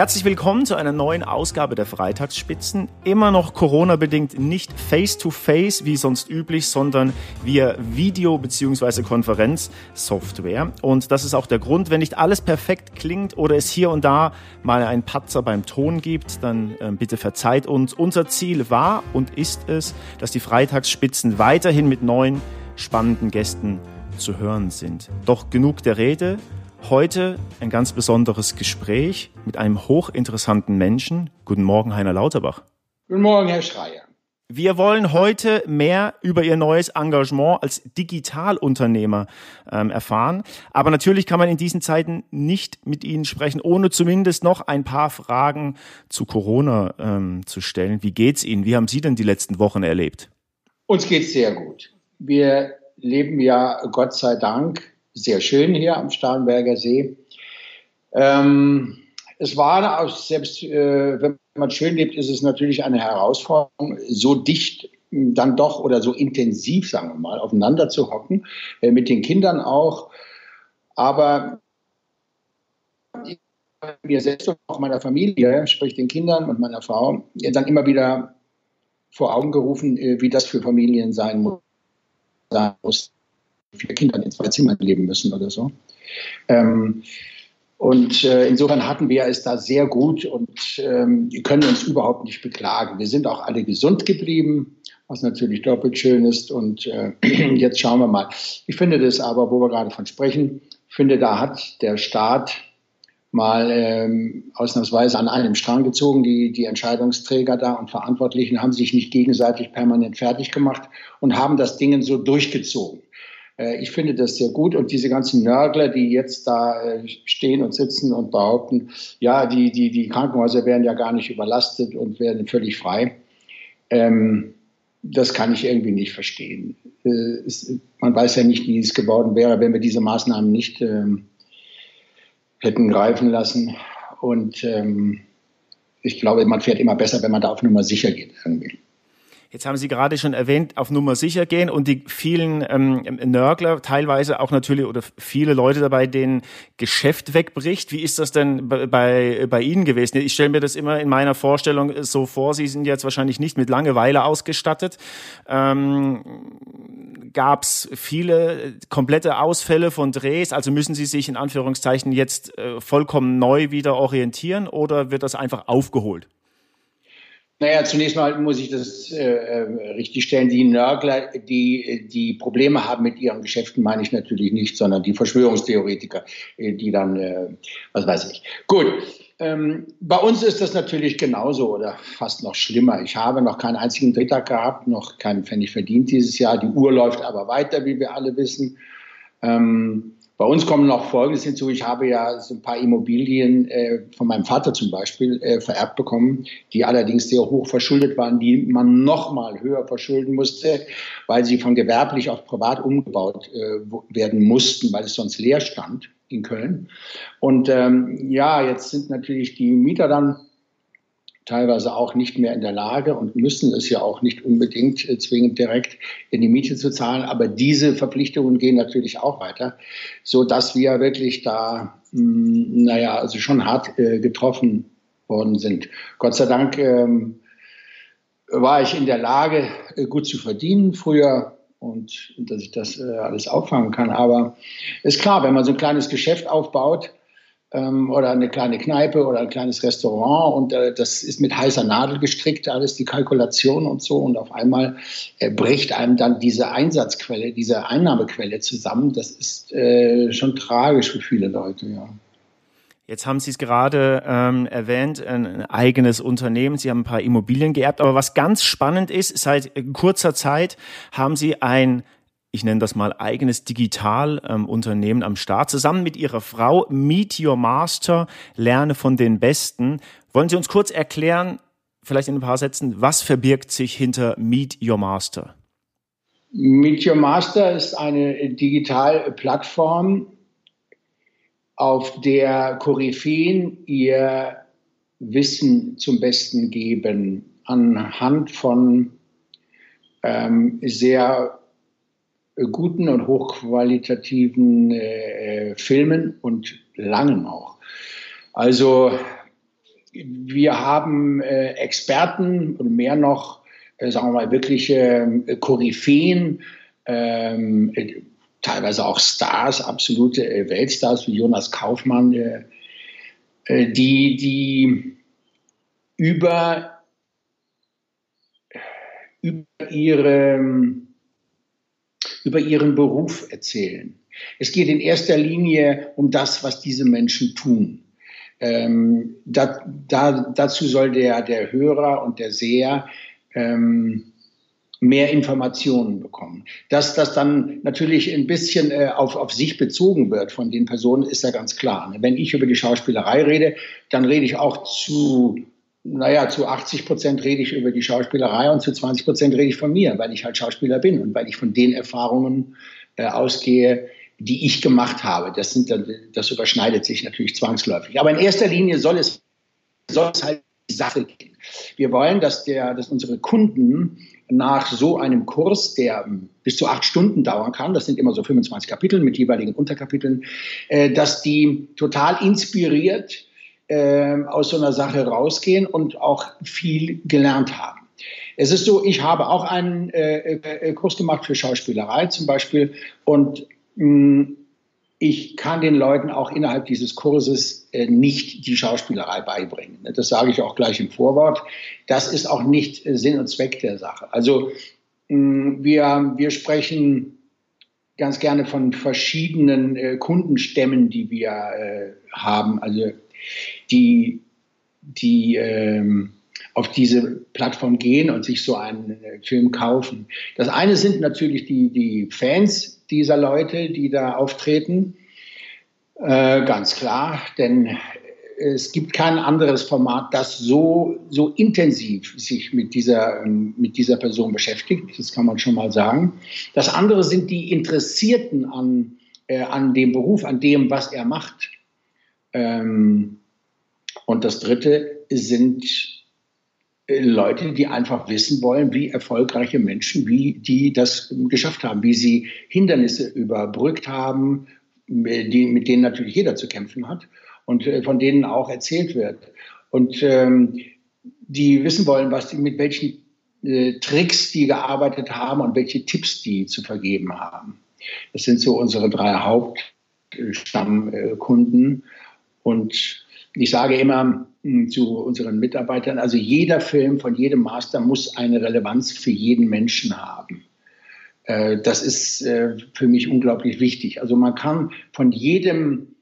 Herzlich willkommen zu einer neuen Ausgabe der Freitagsspitzen. Immer noch Corona-bedingt nicht face-to-face wie sonst üblich, sondern via Video- bzw. Konferenzsoftware. Und das ist auch der Grund, wenn nicht alles perfekt klingt oder es hier und da mal einen Patzer beim Ton gibt, dann äh, bitte verzeiht uns. Unser Ziel war und ist es, dass die Freitagsspitzen weiterhin mit neuen spannenden Gästen zu hören sind. Doch genug der Rede. Heute ein ganz besonderes Gespräch mit einem hochinteressanten Menschen. Guten Morgen, Heiner Lauterbach. Guten Morgen, Herr Schreier. Wir wollen heute mehr über Ihr neues Engagement als Digitalunternehmer ähm, erfahren. Aber natürlich kann man in diesen Zeiten nicht mit Ihnen sprechen, ohne zumindest noch ein paar Fragen zu Corona ähm, zu stellen. Wie geht's Ihnen? Wie haben Sie denn die letzten Wochen erlebt? Uns geht's sehr gut. Wir leben ja Gott sei Dank sehr schön hier am Starnberger See. Ähm, es war selbst äh, wenn man schön lebt, ist es natürlich eine Herausforderung, so dicht dann doch oder so intensiv, sagen wir mal, aufeinander zu hocken, äh, mit den Kindern auch. Aber mir selbst und auch meiner Familie, sprich den Kindern und meiner Frau, dann immer wieder vor Augen gerufen, äh, wie das für Familien sein muss vier Kinder in zwei Zimmern leben müssen oder so. Ähm, und äh, insofern hatten wir es da sehr gut und ähm, können uns überhaupt nicht beklagen. Wir sind auch alle gesund geblieben, was natürlich doppelt schön ist. Und äh, jetzt schauen wir mal. Ich finde das aber, wo wir gerade von sprechen, finde, da hat der Staat mal ähm, ausnahmsweise an einem Strang gezogen. Die, die Entscheidungsträger da und Verantwortlichen haben sich nicht gegenseitig permanent fertig gemacht und haben das Ding so durchgezogen. Äh, ich finde das sehr gut und diese ganzen Nörgler, die jetzt da äh, stehen und sitzen und behaupten, ja, die, die, die Krankenhäuser wären ja gar nicht überlastet und wären völlig frei, ähm, das kann ich irgendwie nicht verstehen. Äh, es, man weiß ja nicht, wie es geworden wäre, wenn wir diese Maßnahmen nicht ähm, hätten greifen lassen. Und ähm, ich glaube, man fährt immer besser, wenn man da auf Nummer sicher geht irgendwie. Jetzt haben Sie gerade schon erwähnt, auf Nummer sicher gehen und die vielen ähm, Nörgler, teilweise auch natürlich oder viele Leute dabei, denen Geschäft wegbricht. Wie ist das denn bei, bei Ihnen gewesen? Ich stelle mir das immer in meiner Vorstellung so vor, Sie sind jetzt wahrscheinlich nicht mit Langeweile ausgestattet. Ähm, Gab es viele komplette Ausfälle von Drehs? Also müssen Sie sich in Anführungszeichen jetzt äh, vollkommen neu wieder orientieren oder wird das einfach aufgeholt? Naja, zunächst mal muss ich das äh, äh, richtig stellen. Die Nörgler, die, die Probleme haben mit ihren Geschäften, meine ich natürlich nicht, sondern die Verschwörungstheoretiker, äh, die dann, äh, was weiß ich. Gut, ähm, bei uns ist das natürlich genauso oder fast noch schlimmer. Ich habe noch keinen einzigen Drittag gehabt, noch keinen Pfennig verdient dieses Jahr. Die Uhr läuft aber weiter, wie wir alle wissen. Ähm, bei uns kommen noch Folgendes hinzu. Ich habe ja so ein paar Immobilien äh, von meinem Vater zum Beispiel äh, vererbt bekommen, die allerdings sehr hoch verschuldet waren, die man noch mal höher verschulden musste, weil sie von gewerblich auf privat umgebaut äh, werden mussten, weil es sonst leer stand in Köln. Und ähm, ja, jetzt sind natürlich die Mieter dann teilweise auch nicht mehr in der Lage und müssen es ja auch nicht unbedingt äh, zwingend direkt in die Miete zu zahlen. Aber diese Verpflichtungen gehen natürlich auch weiter, so dass wir wirklich da, mh, hm, naja, also schon hart äh, getroffen worden sind. Gott sei Dank ähm, war ich in der Lage, äh, gut zu verdienen früher und dass ich das äh, alles auffangen kann. Aber ist klar, wenn man so ein kleines Geschäft aufbaut, ähm, oder eine kleine Kneipe oder ein kleines Restaurant und äh, das ist mit heißer Nadel gestrickt, alles die Kalkulation und so und auf einmal äh, bricht einem dann diese Einsatzquelle, diese Einnahmequelle zusammen. Das ist äh, schon tragisch für viele Leute, ja. Jetzt haben Sie es gerade ähm, erwähnt, ein, eigenes Unternehmen. Sie haben ein paar Immobilien geerbt. Aber was ganz spannend ist, seit kurzer Zeit haben Sie ein ich nenne das mal eigenes Digitalunternehmen ähm, am Start, zusammen mit Ihrer Frau Meet Your Master, lerne von den Besten. Wollen Sie uns kurz erklären, vielleicht in ein paar Sätzen, was verbirgt sich hinter Meet Your Master? Meet Your Master ist eine Digitalplattform, auf der Koryphäen ihr Wissen zum Besten geben, anhand von ähm, sehr guten und hochqualitativen äh, Filmen und langen auch. Also wir haben äh, Experten und mehr noch, äh, sagen wir mal, wirkliche äh, Koryphäen, ähm, äh, teilweise auch Stars, absolute äh, Weltstars wie Jonas Kaufmann, äh, die, die über, über, ihre, über ihren Beruf erzählen. Es geht in erster Linie um das, was diese Menschen tun. Ähm, da, da, dazu soll der, der Hörer und der Seher ähm, mehr Informationen bekommen. Dass das dann natürlich ein bisschen äh, auf, auf sich bezogen wird von den Personen, ist ja ganz klar. Wenn ich über die Schauspielerei rede, dann rede ich auch zu, naja, zu 80 Prozent rede ich über die Schauspielerei und zu 20 Prozent rede ich von mir, weil ich halt Schauspieler bin und weil ich von den Erfahrungen äh, ausgehe, die ich gemacht habe. Das, sind das überschneidet sich natürlich zwangsläufig. Aber in erster Linie soll es, soll es halt die Sache gehen. Wir wollen, dass, der, dass unsere Kunden nach so einem Kurs, der bis zu acht Stunden dauern kann, das sind immer so 25 Kapitel mit jeweiligen Unterkapiteln, äh, dass die total inspiriert äh, aus so einer Sache rausgehen und auch viel gelernt haben. Es ist so, ich habe auch einen äh, Kurs gemacht für Schauspielerei zum Beispiel und hm, ich kann den Leuten auch innerhalb dieses Kurses äh, nicht die Schauspielerei beibringen. Das sage ich auch gleich im Vorwort. Das ist auch nicht äh, Sinn und Zweck der Sache. Also hm, wir, wir sprechen ganz gerne von verschiedenen äh, Kundenstämmen, die wir haben. Also die, die ähm, auf diese Plattform gehen und sich so einen Film kaufen. Das eine sind natürlich die, die Fans, dieser Leute, die da auftreten. Äh, ganz klar, denn es gibt kein anderes Format, das so, so intensiv sich mit dieser, mit dieser Person beschäftigt. Das kann man schon mal sagen. Das andere sind die Interessierten an, äh, an dem Beruf, an dem, was er macht. Ähm, und das dritte sind Leute, die einfach wissen wollen, wie erfolgreiche Menschen, wie die das geschafft haben, wie sie Hindernisse überbrückt haben, die, mit denen natürlich jeder zu kämpfen hat und äh, von denen auch erzählt wird. Und ähm, die wissen wollen, was die, mit welchen äh, Tricks die gearbeitet haben und welche Tipps die zu vergeben haben. Das sind so unsere drei Hauptstammkunden. Und ich sage immer hm, zu unseren Mitarbeitern, also jeder Film von jedem Master muss eine Relevanz für jeden Menschen haben. Äh, das ist äh, für mich unglaublich wichtig. Also man kann von jedem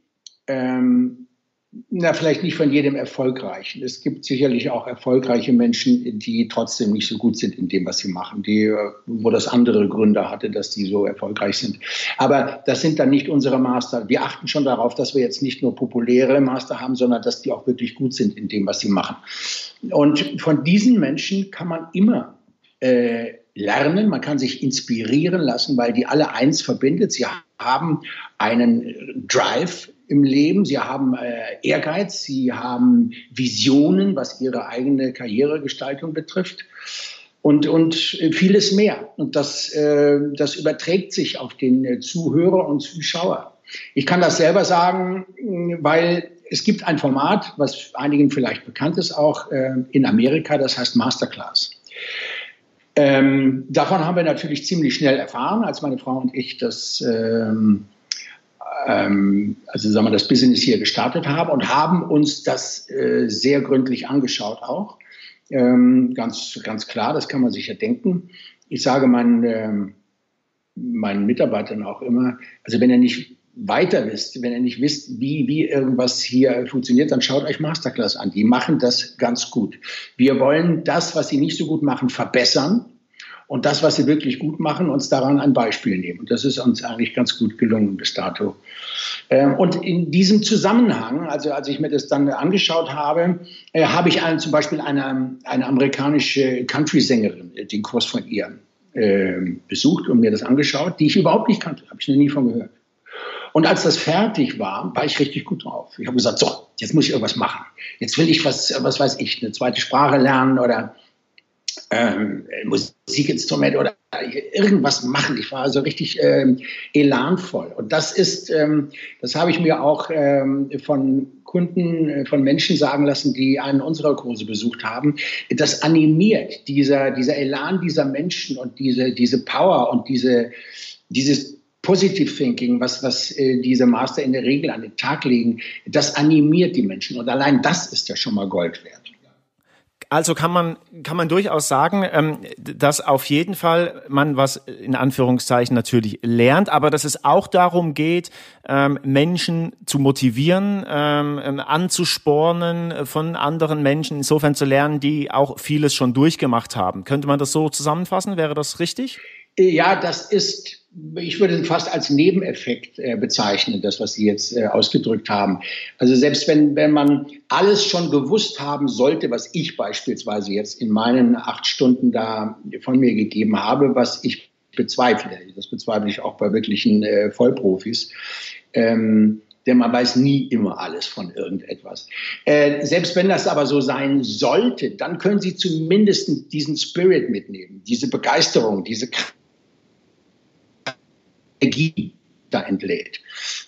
ähm, na, vielleicht nicht von jedem Erfolgreichen. Es gibt sicherlich auch erfolgreiche Menschen, die trotzdem nicht so gut sind in dem, was sie machen, die, äh, wo das andere Gründe hatte, dass die so erfolgreich sind. Aber das sind dann nicht unsere Master. Wir achten schon darauf, dass wir jetzt nicht nur populäre Master haben, sondern dass die auch wirklich gut sind in dem, was sie machen. Und von diesen Menschen kann man immer äh, lernen, man kann sich inspirieren lassen, weil die alle eins verbindet. Sie haben einen Drive im Leben, sie haben äh, Ehrgeiz, sie haben Visionen, was ihre eigene Karrieregestaltung betrifft und, und vieles mehr. Und das, äh, das überträgt sich auf den äh, Zuhörer und Zuschauer. Ich kann das selber sagen, weil es gibt ein Format, was einigen vielleicht bekannt ist, auch äh, in Amerika, das heißt Masterclass. Ähm, davon haben wir natürlich ziemlich schnell erfahren, als meine Frau und ich das ähm, ähm, also sagen wir, das Business hier gestartet haben und haben uns das äh, sehr gründlich angeschaut auch. Ähm, ganz, ganz klar, das kann man sich ja denken. Ich sage meinen, ähm, meinen Mitarbeitern auch immer, also wenn ihr nicht weiter wisst, wenn ihr nicht wisst, wie, wie irgendwas hier funktioniert, dann schaut euch Masterclass an. Die machen das ganz gut. Wir wollen das, was sie nicht so gut machen, verbessern und das, was sie wirklich gut machen, uns daran ein Beispiel nehmen. Und das ist uns eigentlich ganz gut gelungen bis dato. Ähm, und in diesem Zusammenhang, also als ich mir das dann angeschaut habe, äh, habe ich einen, zum Beispiel eine, eine amerikanische Country-Sängerin, äh, den Kurs von ihr, ähm, besucht und mir das angeschaut, die ich überhaupt nicht kannte, habe ich noch nie von gehört. Und als das fertig war, war ich richtig gut drauf. Ich habe gesagt, so, jetzt muss ich irgendwas machen. Jetzt will ich was, was weiß ich, eine zweite Sprache lernen oder ähm, Musikinstrument oder irgendwas machen. Ich war also richtig ähm, elanvoll. Und das ist, ähm, das habe ich mir auch ähm, von Kunden, äh, von Menschen sagen lassen, die einen unserer Kurse besucht haben. Das animiert, dieser, dieser Elan dieser Menschen und diese, diese Power und diese, dieses Positive Thinking, was, was äh, diese Master in der Regel an den Tag legen, das animiert die Menschen. Und allein das ist ja schon mal Gold wert. Also kann man, kann man durchaus sagen, ähm, dass auf jeden Fall man was in Anführungszeichen natürlich lernt, aber dass es auch darum geht, ähm, Menschen zu motivieren, ähm, anzuspornen von anderen Menschen, insofern zu lernen, die auch vieles schon durchgemacht haben. Könnte man das so zusammenfassen? Wäre das richtig? Ja, das ist ich würde fast als Nebeneffekt äh, bezeichnen, das, was Sie jetzt äh, ausgedrückt haben. Also selbst wenn, wenn man alles schon gewusst haben sollte, was ich beispielsweise jetzt in meinen acht Stunden da von mir gegeben habe, was ich bezweifle, das bezweifle ich auch bei wirklichen äh, Vollprofis, ähm, denn man weiß nie immer alles von irgendetwas. Äh, selbst wenn das aber so sein sollte, dann können Sie zumindest diesen Spirit mitnehmen, diese Begeisterung, diese Kraft Energie da entlädt.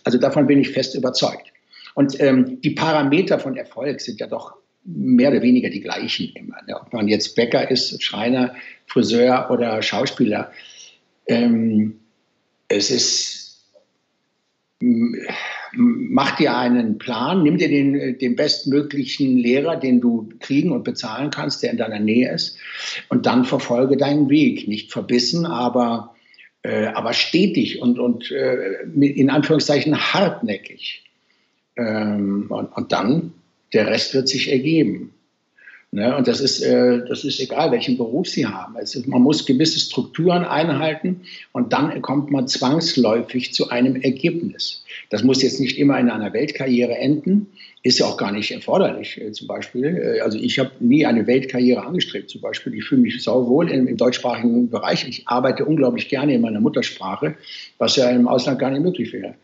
Also davon bin ich fest überzeugt. Und ähm, die Parameter von Erfolg sind ja doch mehr oder weniger die gleichen immer. Ne? Ob man jetzt Bäcker ist, Schreiner, Friseur oder Schauspieler. Ähm, es ist, mach dir einen Plan, nimm dir den, den bestmöglichen Lehrer, den du kriegen und bezahlen kannst, der in deiner Nähe ist, und dann verfolge deinen Weg. Nicht verbissen, aber äh, aber stetig und, und äh, in Anführungszeichen hartnäckig. Ähm, und, und dann, der Rest wird sich ergeben. Ne? Und das ist, äh, das ist egal, welchen Beruf Sie haben. Ist, man muss gewisse Strukturen einhalten und dann kommt man zwangsläufig zu einem Ergebnis. Das muss jetzt nicht immer in einer Weltkarriere enden, ist ja auch gar nicht erforderlich. Äh, zum Beispiel, äh, also ich habe nie eine Weltkarriere angestrebt. Zum Beispiel, ich fühle mich sauwohl im, im deutschsprachigen Bereich. Ich arbeite unglaublich gerne in meiner Muttersprache, was ja im Ausland gar nicht möglich wäre.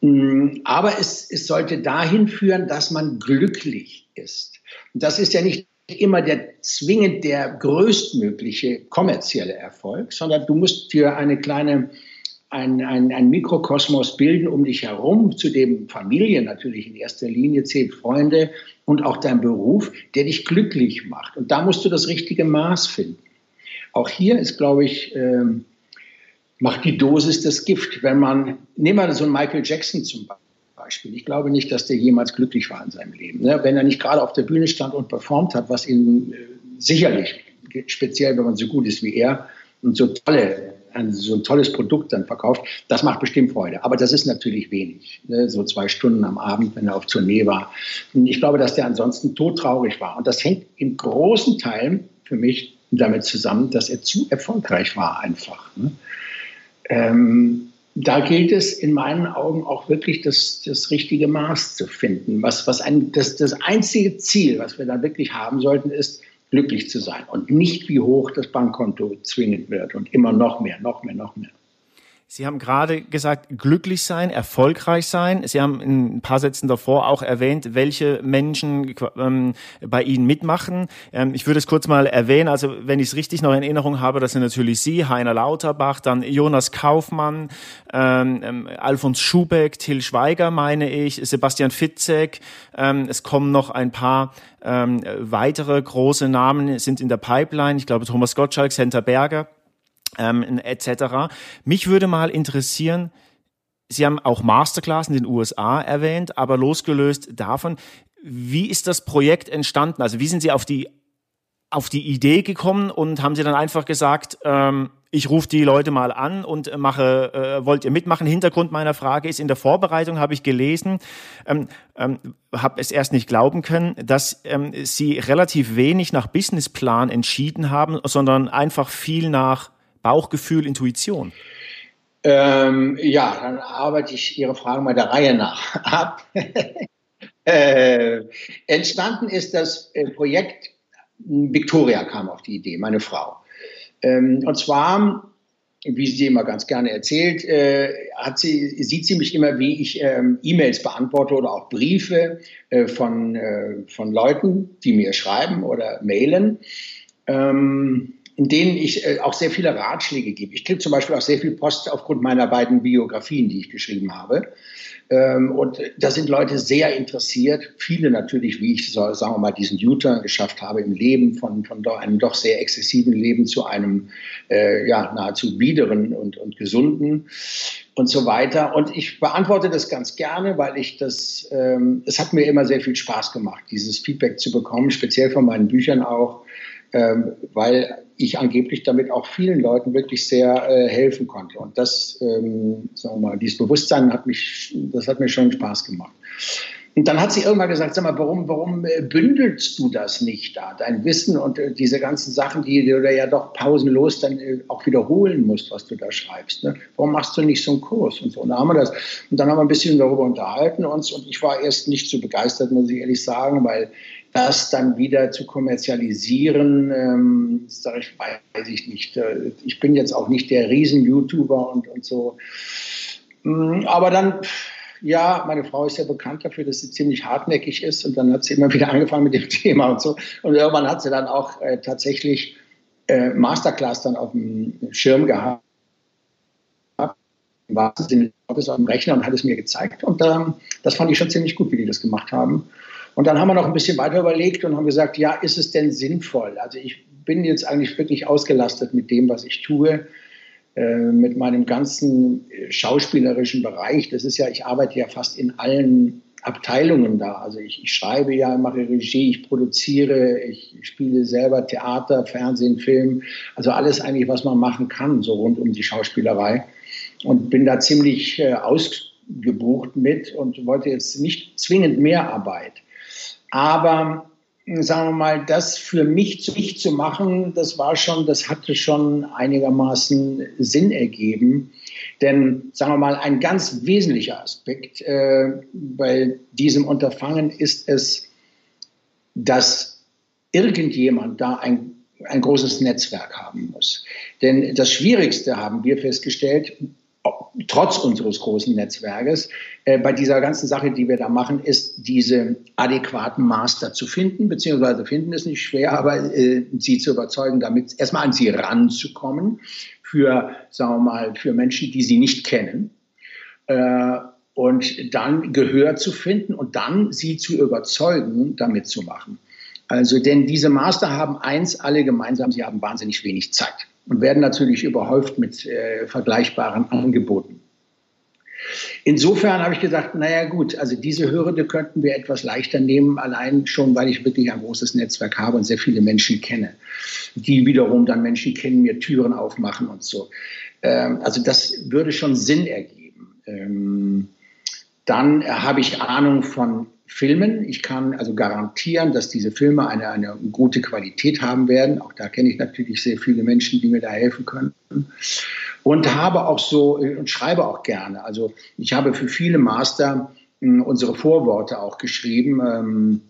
Mm, aber es, es sollte dahin führen, dass man glücklich ist. Und das ist ja nicht immer der zwingend der größtmögliche kommerzielle Erfolg, sondern du musst für eine kleine ein, ein, ein Mikrokosmos bilden um dich herum, zu dem Familie natürlich in erster Linie zählt, Freunde und auch dein Beruf, der dich glücklich macht. Und da musst du das richtige Maß finden. Auch hier ist, glaube ich, ähm, macht die Dosis das Gift. Wenn man, nehmen wir so einen Michael Jackson zum Beispiel. Beispiel. Ich glaube nicht, dass der jemals glücklich war in seinem Leben. Ne? Wenn er nicht gerade auf der Bühne stand und performt hat, was ihn äh, sicherlich, speziell wenn man so gut ist wie er und so tolle ein, so ein tolles Produkt dann verkauft, das macht bestimmt Freude. Aber das ist natürlich wenig. Ne? So zwei Stunden am Abend, wenn er auf Tournee war. Ich glaube, dass der ansonsten todtraurig war. Und das hängt in großen Teilen für mich damit zusammen, dass er zu erfolgreich war einfach. Ne? Ähm, da gilt es in meinen Augen auch wirklich das, das richtige Maß zu finden. Was, was ein, das, das einzige Ziel, was wir da wirklich haben sollten, ist, glücklich zu sein und nicht wie hoch das Bankkonto zwingend wird und immer noch mehr, noch mehr, noch mehr. Sie haben gerade gesagt, glücklich sein, erfolgreich sein. Sie haben in ein paar Sätzen davor auch erwähnt, welche Menschen ähm, bei Ihnen mitmachen. Ähm, ich würde es kurz mal erwähnen. Also wenn ich es richtig noch in Erinnerung habe, das sind natürlich Sie, Heiner Lauterbach, dann Jonas Kaufmann, ähm, ähm Alfons Schubeck, Till Schweiger, meine ich, Sebastian Fitzek. Ähm, es kommen noch ein paar ähm, weitere große Namen sind in der Pipeline. Ich glaube Thomas Gottschalk, Senta Berger ähm, etc. Mich würde mal interessieren, Sie haben auch Masterclass in den USA erwähnt, aber losgelöst davon, wie ist das Projekt entstanden? Also wie sind Sie auf die auf die Idee gekommen und haben Sie dann einfach gesagt, ähm, ich rufe die Leute mal an und mache, äh, wollt ihr mitmachen? Hintergrund meiner Frage ist, in der Vorbereitung habe ich gelesen, ähm, ähm, habe es erst nicht glauben können, dass ähm, Sie relativ wenig nach Businessplan entschieden haben, sondern einfach viel nach Bauchgefühl, Intuition? Ähm, ja, dann arbeite ich Ihre Fragen mal der Reihe nach ab. äh, entstanden ist das äh, Projekt, Victoria kam auf die Idee, meine Frau. Ähm, und zwar, wie sie immer ganz gerne erzählt, äh, hat sie, sieht sie mich immer, wie ich ähm, E-Mails beantworte oder auch Briefe äh, von, äh, von Leuten, die mir schreiben oder mailen. Ähm, in denen ich äh, auch sehr viele Ratschläge gebe. Ich kriege zum Beispiel auch sehr viel Post aufgrund meiner beiden Biografien, die ich geschrieben habe. Ähm, und da sind Leute sehr interessiert. Viele natürlich, wie ich so, sagen wir mal, diesen U-Turn geschafft habe im Leben, von, von einem doch sehr exzessiven Leben zu einem äh, ja, nahezu biederen und, und gesunden und so weiter. Und ich beantworte das ganz gerne, weil ich das, ähm, es hat mir immer sehr viel Spaß gemacht, dieses Feedback zu bekommen, speziell von meinen Büchern auch, ähm, weil ich angeblich damit auch vielen Leuten wirklich sehr äh, helfen konnte. Und das, ähm, sagen wir mal, dieses Bewusstsein hat mich, das hat mir schon Spaß gemacht. Und dann hat sie irgendwann gesagt, sag mal, warum, warum äh, bündelst du das nicht da, dein Wissen und äh, diese ganzen Sachen, die du da ja doch pausenlos dann äh, auch wiederholen musst, was du da schreibst. Ne? Warum machst du nicht so einen Kurs und so? Und, da haben wir das, und dann haben wir ein bisschen darüber unterhalten uns und ich war erst nicht so begeistert, muss ich ehrlich sagen, weil das dann wieder zu kommerzialisieren, ähm, sage ich, weiß ich nicht. Äh, ich bin jetzt auch nicht der Riesen-YouTuber und, und so. Mm, aber dann, ja, meine Frau ist ja bekannt dafür, dass sie ziemlich hartnäckig ist und dann hat sie immer wieder angefangen mit dem Thema und so. Und irgendwann hat sie dann auch äh, tatsächlich äh, Masterclass dann auf dem Schirm gehabt. War in auf dem Rechner und hat es mir gezeigt. Und ähm, das fand ich schon ziemlich gut, wie die das gemacht haben. Und dann haben wir noch ein bisschen weiter überlegt und haben gesagt, ja, ist es denn sinnvoll? Also ich bin jetzt eigentlich wirklich ausgelastet mit dem, was ich tue, äh, mit meinem ganzen schauspielerischen Bereich. Das ist ja, ich arbeite ja fast in allen Abteilungen da. Also ich, ich schreibe ja, mache Regie, ich produziere, ich spiele selber Theater, Fernsehen, Film, also alles eigentlich, was man machen kann, so rund um die Schauspielerei. Und bin da ziemlich äh, ausgebucht mit und wollte jetzt nicht zwingend mehr Arbeit. Aber sagen wir mal, das für mich zu, mich zu machen, das war schon, das hatte schon einigermaßen Sinn ergeben. Denn, sagen wir mal, ein ganz wesentlicher Aspekt äh, bei diesem Unterfangen ist es, dass irgendjemand da ein, ein großes Netzwerk haben muss. Denn das Schwierigste haben wir festgestellt, trotz unseres großen Netzwerkes, äh, bei dieser ganzen Sache, die wir da machen, ist diese adäquaten Master zu finden, beziehungsweise finden ist nicht schwer, aber äh, sie zu überzeugen, damit erstmal an sie ranzukommen, für, sagen wir mal, für Menschen, die sie nicht kennen. Äh, und dann Gehör zu finden und dann sie zu überzeugen, damit zu machen. Also, denn diese Master haben eins alle gemeinsam, sie haben wahnsinnig wenig Zeit und werden natürlich überhäuft mit äh, vergleichbaren Angeboten. Insofern habe ich gesagt, naja gut, also diese Hürde könnten wir etwas leichter nehmen, allein schon, weil ich wirklich ein großes Netzwerk habe und sehr viele Menschen kenne, die wiederum dann Menschen kennen, mir Türen aufmachen und so. Ähm, also das würde schon Sinn ergeben. Ähm, dann habe ich Ahnung von Filmen. Ich kann also garantieren, dass diese Filme eine, eine gute Qualität haben werden. Auch da kenne ich natürlich sehr viele Menschen, die mir da helfen können. Und habe auch so und schreibe auch gerne. Also ich habe für viele Master mh, unsere Vorworte auch geschrieben. Ähm,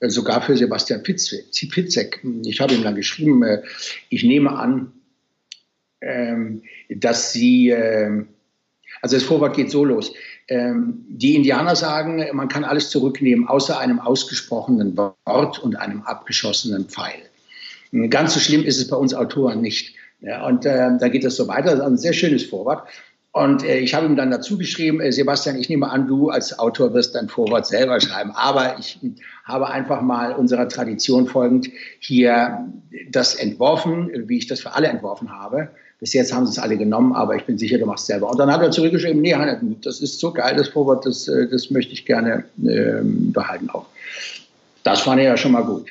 sogar für Sebastian Fitzek. Ich habe ihm dann geschrieben, äh, ich nehme an, ähm, dass Sie, äh, also das Vorwort geht so los. Ähm, die Indianer sagen, man kann alles zurücknehmen, außer einem ausgesprochenen Wort und einem abgeschossenen Pfeil. Ganz so schlimm ist es bei uns Autoren nicht. Ja, und äh, da geht es so weiter. Das ist ein sehr schönes Vorwort. Und äh, ich habe ihm dann dazu geschrieben, äh, Sebastian, ich nehme an, du als Autor wirst dein Vorwort selber schreiben. Aber ich habe einfach mal unserer Tradition folgend hier das entworfen, wie ich das für alle entworfen habe. Bis jetzt haben sie es alle genommen, aber ich bin sicher, du machst es selber. Und dann hat er zurückgeschrieben, nee, das ist so geil, das Vorwort, das, äh, das möchte ich gerne ähm, behalten auch. Das fand ich ja schon mal gut.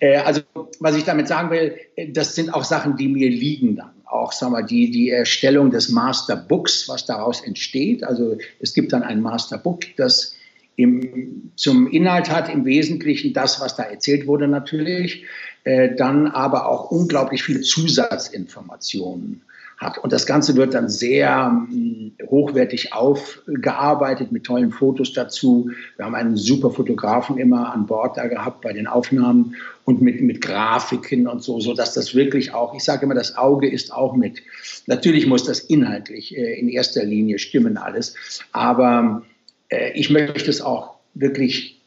Äh, also, was ich damit sagen will, äh, das sind auch Sachen, die mir liegen dann. Auch, sagen wir, die, die Erstellung des Masterbooks, was daraus entsteht. Also, es gibt dann ein Masterbook, das im, zum Inhalt hat im Wesentlichen das, was da erzählt wurde natürlich, äh, dann aber auch unglaublich viele Zusatzinformationen hat. Und das Ganze wird dann sehr hm, hochwertig aufgearbeitet mit tollen Fotos dazu. Wir haben einen super Fotografen immer an Bord da gehabt bei den Aufnahmen und mit, mit Grafiken und so, so dass das wirklich auch, ich sage immer, das Auge ist auch mit. Natürlich muss das inhaltlich äh, in erster Linie stimmen alles, aber äh, ich möchte es auch wirklich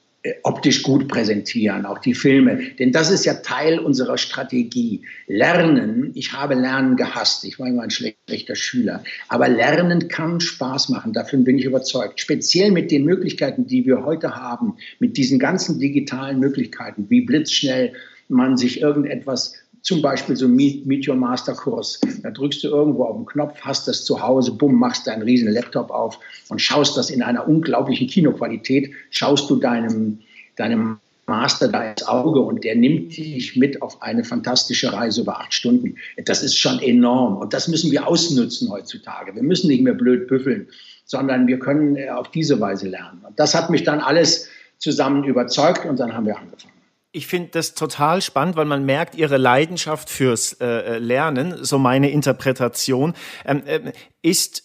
optisch gut präsentieren, auch die Filme. Denn das ist ja Teil unserer Strategie. Lernen, ich habe Lernen gehasst, ich war immer ein schlechter Schüler, aber Lernen kann Spaß machen, davon bin ich überzeugt. Speziell mit den Möglichkeiten, die wir heute haben, mit diesen ganzen digitalen Möglichkeiten, wie blitzschnell man sich irgendetwas zum Beispiel so Meet, Your Master Kurs. Da drückst du irgendwo auf den Knopf, hast das zu Hause, bumm, machst deinen riesen Laptop auf und schaust das in einer unglaublichen Kinoqualität, schaust du deinem, deinem Master da ins Auge und der nimmt dich mit auf eine fantastische Reise über acht Stunden. Das ist schon enorm und das müssen wir ausnutzen heutzutage. Wir müssen nicht mehr blöd büffeln, sondern wir können äh, auf diese Weise lernen. Und das hat mich dann alles zusammen überzeugt und dann haben wir angefangen ich finde das total spannend, weil man merkt ihre Leidenschaft fürs äh, äh Lernen, so meine Interpretation. Ähm, äh, ist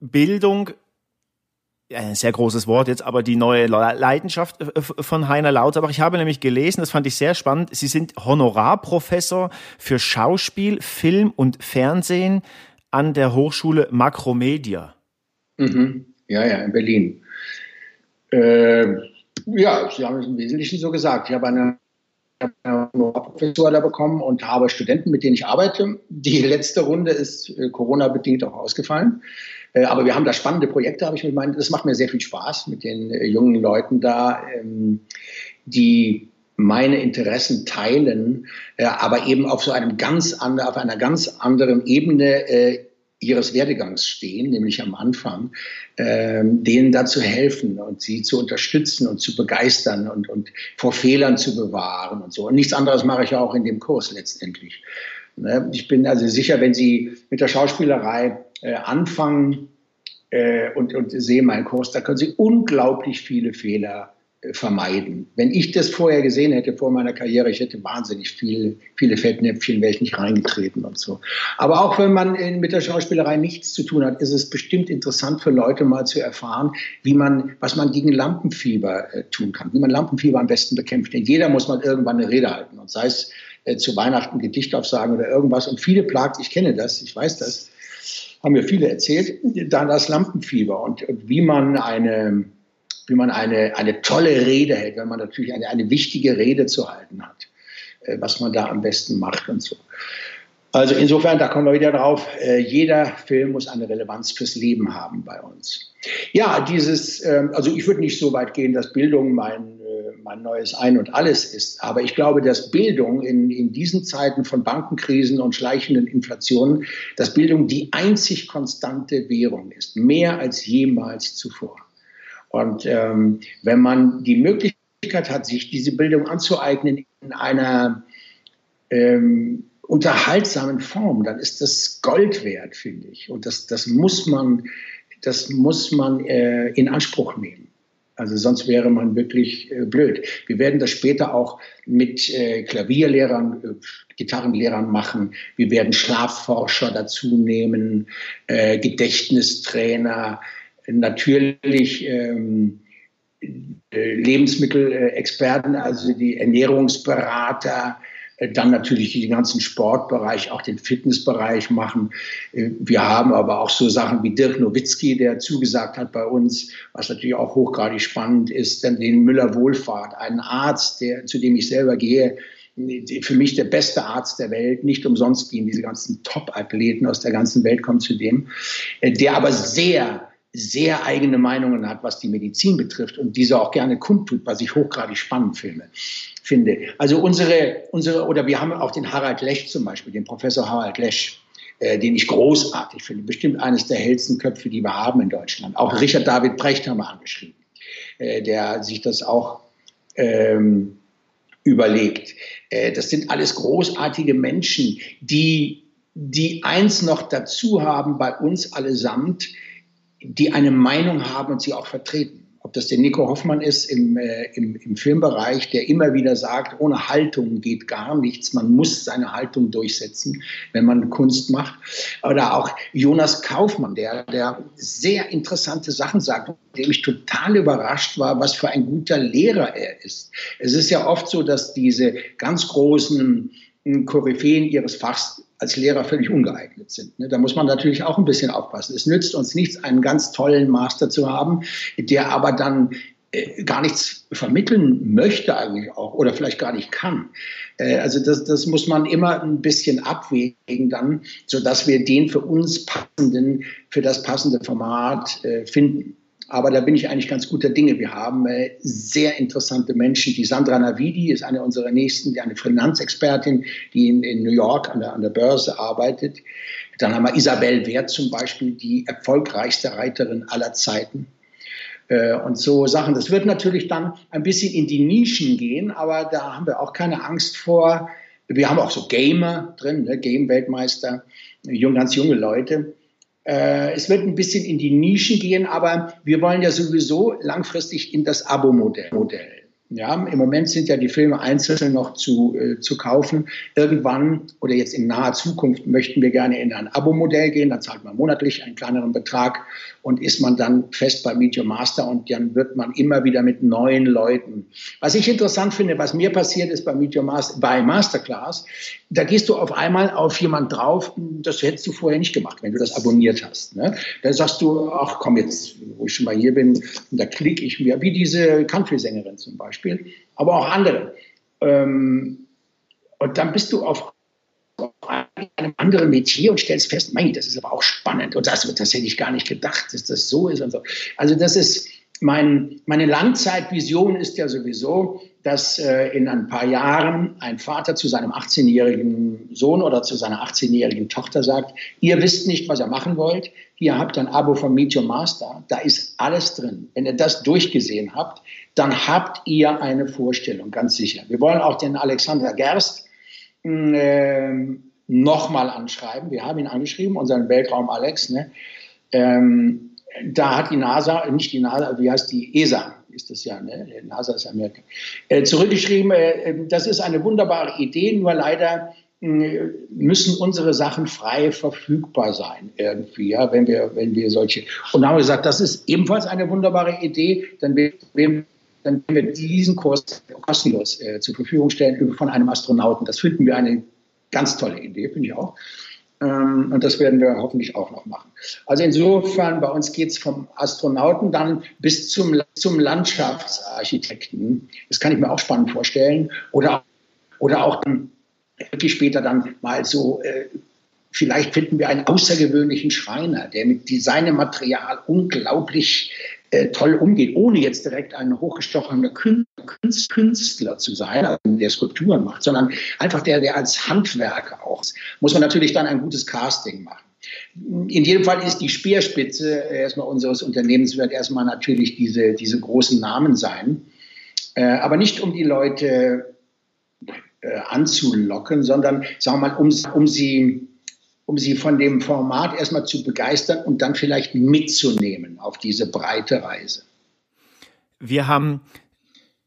Bildung ein sehr großes Wort jetzt, aber die neue Leidenschaft äh, von Heiner Lauterbach. Ich habe nämlich gelesen, das fand ich sehr spannend, Sie sind Honorarprofessor für Schauspiel, Film und Fernsehen an der Hochschule Makromedia. Mhm. Ja, ja, in Berlin. Äh, ja, Sie haben es im Wesentlichen so gesagt. Ich habe eine Professur da bekommen und habe Studenten, mit denen ich arbeite. Die letzte Runde ist äh, Corona-bedingt auch ausgefallen. Äh, aber wir haben da spannende Projekte, habe ich mit meinen, das macht mir sehr viel Spaß mit den äh, jungen Leuten da, ähm, die meine Interessen teilen, aber eben auf so einem ganz anderen, auf einer ganz anderen Ebene ihres Werdegangs stehen, nämlich am Anfang, ähm, denen da zu helfen und sie zu unterstützen und zu begeistern und, und vor Fehlern zu bewahren und so. Und nichts anderes mache ich auch in dem Kurs letztendlich. Ne? Ich bin also sicher, wenn Sie mit der Schauspielerei äh, anfangen äh, und, und sehen meinen Kurs, da können Sie unglaublich viele Fehler vermeiden. Wenn ich das vorher gesehen hätte, vor meiner Karriere, ich hätte wahnsinnig viel, viele Fettnäpfchen, wäre ich nicht reingetreten und so. Aber auch wenn man in, mit der Schauspielerei nichts zu tun hat, ist es bestimmt interessant für Leute mal zu erfahren, wie man, was man gegen Lampenfieber äh, tun kann, wie man Lampenfieber am besten bekämpft. Denn jeder muss mal irgendwann eine Rede halten und sei es äh, zu Weihnachten Gedicht aufsagen oder irgendwas. Und viele plagt, ich kenne das, ich weiß das, haben mir viele erzählt, dann das Lampenfieber und, und wie man eine wie man eine, eine tolle Rede hält, wenn man natürlich eine, eine wichtige Rede zu halten hat, äh, was man da am besten macht und so. Also insofern, da kommen wir wieder drauf, äh, jeder Film muss eine Relevanz fürs Leben haben bei uns. Ja, dieses, äh, also ich würde nicht so weit gehen, dass Bildung mein, äh, mein neues Ein und alles ist, aber ich glaube, dass Bildung in, in diesen Zeiten von Bankenkrisen und schleichenden Inflationen, dass Bildung die einzig konstante Währung ist, mehr als jemals zuvor. Und ähm, wenn man die Möglichkeit hat, sich diese Bildung anzueignen in einer ähm, unterhaltsamen Form, dann ist das Gold wert, finde ich. Und das, das muss man, das muss man äh, in Anspruch nehmen. Also sonst wäre man wirklich äh, blöd. Wir werden das später auch mit äh, Klavierlehrern, äh, Gitarrenlehrern machen. Wir werden Schlafforscher dazu nehmen, äh, Gedächtnistrainer, natürlich ähm, äh, Lebensmittelexperten, also die Ernährungsberater, äh, dann natürlich den ganzen Sportbereich, auch den Fitnessbereich machen. Äh, wir haben aber auch so Sachen wie Dirk Nowitzki, der zugesagt hat bei uns, was natürlich auch hochgradig spannend ist, dann den Müller Wohlfahrt, einen Arzt, der, zu dem ich selber gehe, für mich der beste Arzt der Welt. Nicht umsonst gehen diese ganzen Top-Athleten aus der ganzen Welt kommen zu dem, der aber sehr sehr eigene Meinungen hat, was die Medizin betrifft und diese auch gerne kundtut, was ich hochgradig spannend finde. finde. Also unsere, unsere, oder wir haben auch den Harald Lesch zum Beispiel, den Professor Harald Lesch, äh, den ich großartig finde, bestimmt eines der hellsten Köpfe, die wir haben in Deutschland. Auch Richard David Brecht haben wir angeschrieben, äh, der sich das auch ähm, überlegt. Äh, das sind alles großartige Menschen, die, die eins noch dazu haben bei uns allesamt, die eine Meinung haben und sie auch vertreten. Ob das der Nico Hoffmann ist im, äh, im, im Filmbereich, der immer wieder sagt, ohne Haltung geht gar nichts. Man muss seine Haltung durchsetzen, wenn man Kunst macht. Oder auch Jonas Kaufmann, der, der sehr interessante Sachen sagt, dem ich total überrascht war, was für ein guter Lehrer er ist. Es ist ja oft so, dass diese ganz großen Koryphäen ihres Fachs als Lehrer völlig ungeeignet sind. Ne? Da muss man natürlich auch ein bisschen aufpassen. Es nützt uns nichts, einen ganz tollen Master zu haben, der aber dann äh, gar nichts vermitteln möchte eigentlich auch oder vielleicht gar nicht kann. Äh, also das, das muss man immer ein bisschen abwägen dann, sodass wir den für uns passenden, für das passende Format äh, finden. Aber da bin ich eigentlich ganz guter Dinge. Wir haben äh, sehr interessante Menschen. Die Sandra Navidi ist eine unserer nächsten, die eine Finanzexpertin, die in, in New York an der, an der Börse arbeitet. Dann haben wir Isabel Wert zum Beispiel, die erfolgreichste Reiterin aller Zeiten. Äh, und so Sachen. Das wird natürlich dann ein bisschen in die Nischen gehen, aber da haben wir auch keine Angst vor. Wir haben auch so Gamer drin, ne? Game-Weltmeister, ganz junge Leute. Äh, es wird ein bisschen in die Nischen gehen, aber wir wollen ja sowieso langfristig in das Abo-Modell. Ja, im Moment sind ja die Filme einzeln noch zu, äh, zu kaufen. Irgendwann oder jetzt in naher Zukunft möchten wir gerne in ein Abo-Modell gehen. Da zahlt man monatlich einen kleineren Betrag und ist man dann fest bei Meet Master und dann wird man immer wieder mit neuen Leuten. Was ich interessant finde, was mir passiert ist bei Meet Master, bei Masterclass, da gehst du auf einmal auf jemand drauf, das hättest du vorher nicht gemacht, wenn du das abonniert hast. Ne? Da sagst du, ach komm jetzt, wo ich schon mal hier bin, da klicke ich mir, wie diese Country-Sängerin zum Beispiel, aber auch andere. Ähm, und dann bist du auf einem anderen Metier und stellst fest, mei, das ist aber auch spannend und das, das hätte ich gar nicht gedacht, dass das so ist und so. Also das ist, mein, meine Langzeitvision ist ja sowieso, dass äh, in ein paar Jahren ein Vater zu seinem 18-jährigen Sohn oder zu seiner 18-jährigen Tochter sagt, ihr wisst nicht, was ihr machen wollt, ihr habt ein Abo von Meet Your Master, da ist alles drin. Wenn ihr das durchgesehen habt, dann habt ihr eine Vorstellung, ganz sicher. Wir wollen auch den Alexander Gerst äh, nochmal anschreiben. Wir haben ihn angeschrieben, unseren Weltraum Alex. Ne? Ähm, da hat die NASA, nicht die NASA, wie heißt die ESA, ist das ja, ne? NASA ist Amerika, äh, zurückgeschrieben, äh, das ist eine wunderbare Idee, nur leider äh, müssen unsere Sachen frei verfügbar sein irgendwie, ja, wenn wir, wenn wir solche. Und dann haben wir gesagt, das ist ebenfalls eine wunderbare Idee, dann werden dann wir diesen Kurs kostenlos äh, zur Verfügung stellen von einem Astronauten. Das finden wir eine ganz tolle Idee, finde ich auch. Ähm, und das werden wir hoffentlich auch noch machen. Also insofern, bei uns geht es vom Astronauten dann bis zum, zum Landschaftsarchitekten. Das kann ich mir auch spannend vorstellen. Oder, oder auch dann wirklich später dann mal so, äh, vielleicht finden wir einen außergewöhnlichen Schreiner, der mit seinem Material unglaublich äh, toll umgeht, ohne jetzt direkt ein hochgestochener Künstler zu sein, also der Skulpturen macht, sondern einfach der, der als Handwerker auch ist, muss man natürlich dann ein gutes Casting machen. In jedem Fall ist die Speerspitze erstmal unseres Unternehmens wird erstmal natürlich diese, diese großen Namen sein. Äh, aber nicht um die Leute äh, anzulocken, sondern sagen wir mal, um, um sie um sie von dem Format erstmal zu begeistern und dann vielleicht mitzunehmen auf diese breite Reise. Wir haben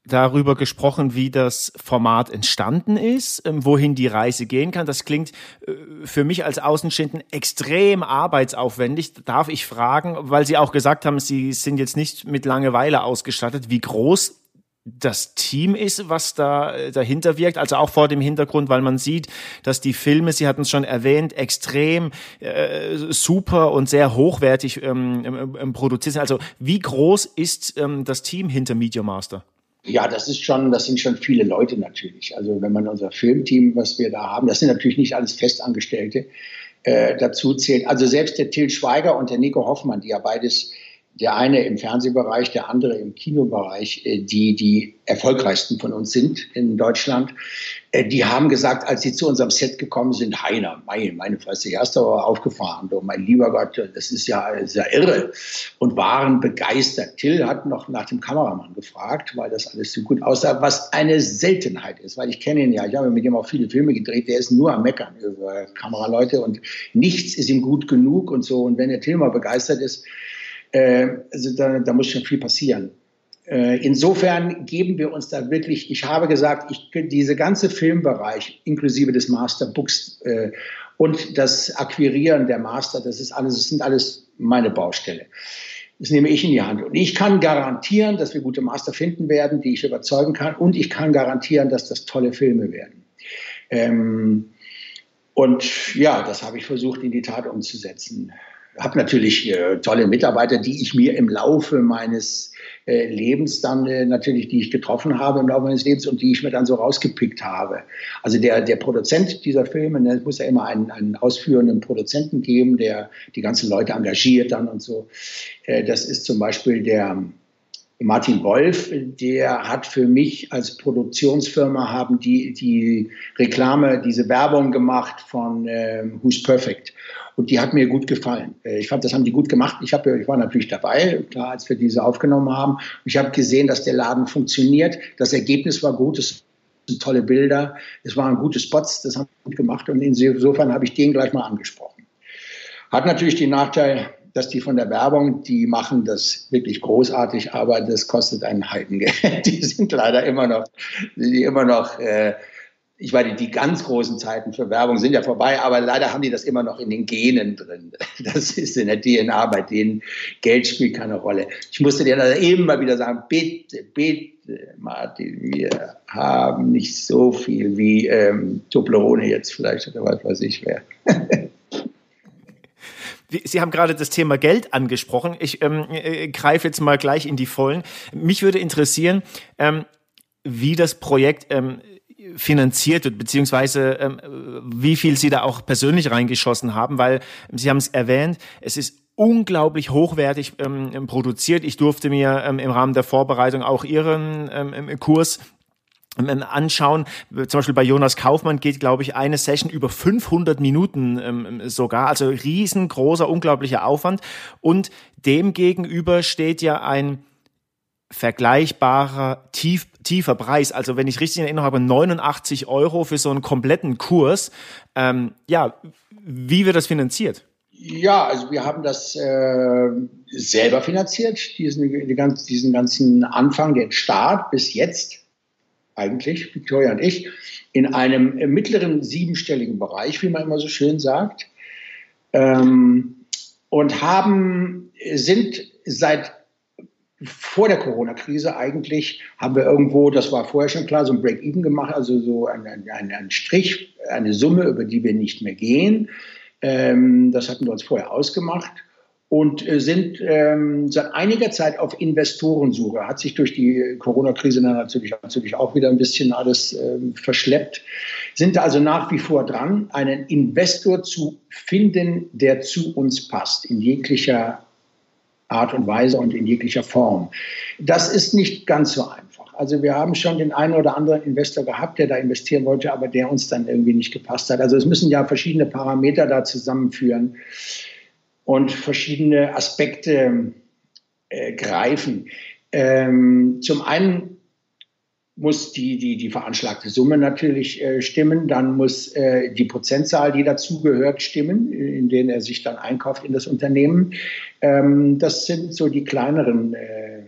darüber gesprochen, wie das Format entstanden ist, ähm, wohin die Reise gehen kann. Das klingt äh, für mich als Außenstehenden extrem arbeitsaufwendig. Darf ich fragen, weil Sie auch gesagt haben, Sie sind jetzt nicht mit Langeweile ausgestattet, wie groß das Team ist, was da äh, dahinter wirkt, also auch vor dem Hintergrund, weil man sieht, dass die Filme, Sie hatten es schon erwähnt, extrem äh, super und sehr hochwertig ähm, ähm, produziert sind. Also wie groß ist ähm, das Team hinter Media Master? Ja, das ist schon, das sind schon viele Leute natürlich. Also wenn man unser Filmteam, was wir da haben, das sind natürlich nicht alles Festangestellte, äh, dazu zählt. Also selbst der Till Schweiger und der Nico Hoffmann, die ja beides der eine im Fernsehbereich, der andere im Kinobereich, äh, die die erfolgreichsten von uns sind in Deutschland. Äh, die haben gesagt, als sie zu unserem Set gekommen sind, Heiner, meine, meine Fresse, erst aber aufgefahren, du, mein lieber Gott, das ist ja, ist ja irre. Und waren begeistert. Till hat noch nach dem Kameramann gefragt, weil das alles so gut aussah, was eine Seltenheit ist, weil ich kenne ihn ja, ich habe mit ihm auch viele Filme gedreht, der ist nur am Meckern über Kameraleute und nichts ist ihm gut genug und so. Und wenn der Till mal begeistert ist, äh, also da, da muss schon viel passieren. Äh, insofern geben wir uns da wirklich, ich habe gesagt, ich, diese ganze Filmbereich inklusive des Masterbooks äh, und das Akquirieren der Master, das ist alles, das sind alles meine Baustelle. Das nehme ich in die Hand. Und ich kann garantieren, dass wir gute Master finden werden, die ich überzeugen kann. Und ich kann garantieren, dass das tolle Filme werden. Ähm, und ja, das habe ich versucht in die Tat umzusetzen habe natürlich äh, tolle Mitarbeiter, die ich mir im Laufe meines äh, Lebens dann äh, natürlich, die ich getroffen habe im Laufe meines Lebens und die ich mir dann so rausgepickt habe. Also der, der Produzent dieser Filme, ne, es muss ja immer einen, einen ausführenden Produzenten geben, der die ganzen Leute engagiert dann und so. Äh, das ist zum Beispiel der Martin Wolf, der hat für mich als Produktionsfirma haben die, die Reklame, diese Werbung gemacht von äh, Who's Perfect. Und die hat mir gut gefallen. Äh, ich fand, das haben die gut gemacht. Ich, hab, ich war natürlich dabei, klar, als wir diese aufgenommen haben. Ich habe gesehen, dass der Laden funktioniert. Das Ergebnis war gut. Es sind tolle Bilder. Es waren gute Spots. Das haben wir gut gemacht. Und insofern habe ich den gleich mal angesprochen. Hat natürlich den Nachteil, dass die von der Werbung, die machen das wirklich großartig, aber das kostet einen Heidengeld. Die sind leider immer noch, die immer noch, äh, ich meine, die ganz großen Zeiten für Werbung sind ja vorbei, aber leider haben die das immer noch in den Genen drin. Das ist in der DNA bei denen. Geld spielt keine Rolle. Ich musste dir eben mal wieder sagen, bitte, bitte, Martin, wir haben nicht so viel wie ähm, Toblerone jetzt vielleicht oder was weiß ich wer. Sie haben gerade das Thema Geld angesprochen. Ich ähm, äh, greife jetzt mal gleich in die Vollen. Mich würde interessieren, ähm, wie das Projekt ähm, finanziert wird, beziehungsweise ähm, wie viel Sie da auch persönlich reingeschossen haben, weil Sie haben es erwähnt, es ist unglaublich hochwertig ähm, produziert. Ich durfte mir ähm, im Rahmen der Vorbereitung auch Ihren ähm, Kurs anschauen. Zum Beispiel bei Jonas Kaufmann geht, glaube ich, eine Session über 500 Minuten ähm, sogar. Also riesengroßer, unglaublicher Aufwand. Und dem gegenüber steht ja ein vergleichbarer, tief, tiefer Preis. Also wenn ich richtig in Erinnerung habe, 89 Euro für so einen kompletten Kurs. Ähm, ja, wie wird das finanziert? Ja, also wir haben das äh, selber finanziert, diesen, diesen ganzen Anfang, den Start bis jetzt eigentlich, Victoria und ich, in einem mittleren siebenstelligen Bereich, wie man immer so schön sagt, ähm, und haben, sind seit vor der Corona-Krise eigentlich, haben wir irgendwo, das war vorher schon klar, so ein Break-Even gemacht, also so ein, ein, ein, Strich, eine Summe, über die wir nicht mehr gehen. Ähm, das hatten wir uns vorher ausgemacht und äh, sind ähm, seit einiger Zeit auf Investorensuche. Hat sich durch die Corona-Krise natürlich, natürlich auch wieder ein bisschen alles ähm, verschleppt. Sind also nach wie vor dran, einen Investor zu finden, der zu uns passt, in jeglicher Art und Weise und in jeglicher Form. Das ist nicht ganz so einfach. Also wir haben schon den einen oder anderen Investor gehabt, der da investieren wollte, aber der uns dann irgendwie nicht gepasst hat. Also es müssen ja verschiedene Parameter da zusammenführen und verschiedene Aspekte äh, greifen. Ähm, zum einen muss die, die, die veranschlagte Summe natürlich äh, stimmen, dann muss äh, die Prozentzahl, die dazugehört, stimmen, in denen er sich dann einkauft in das Unternehmen. Ähm, das sind so die kleineren äh,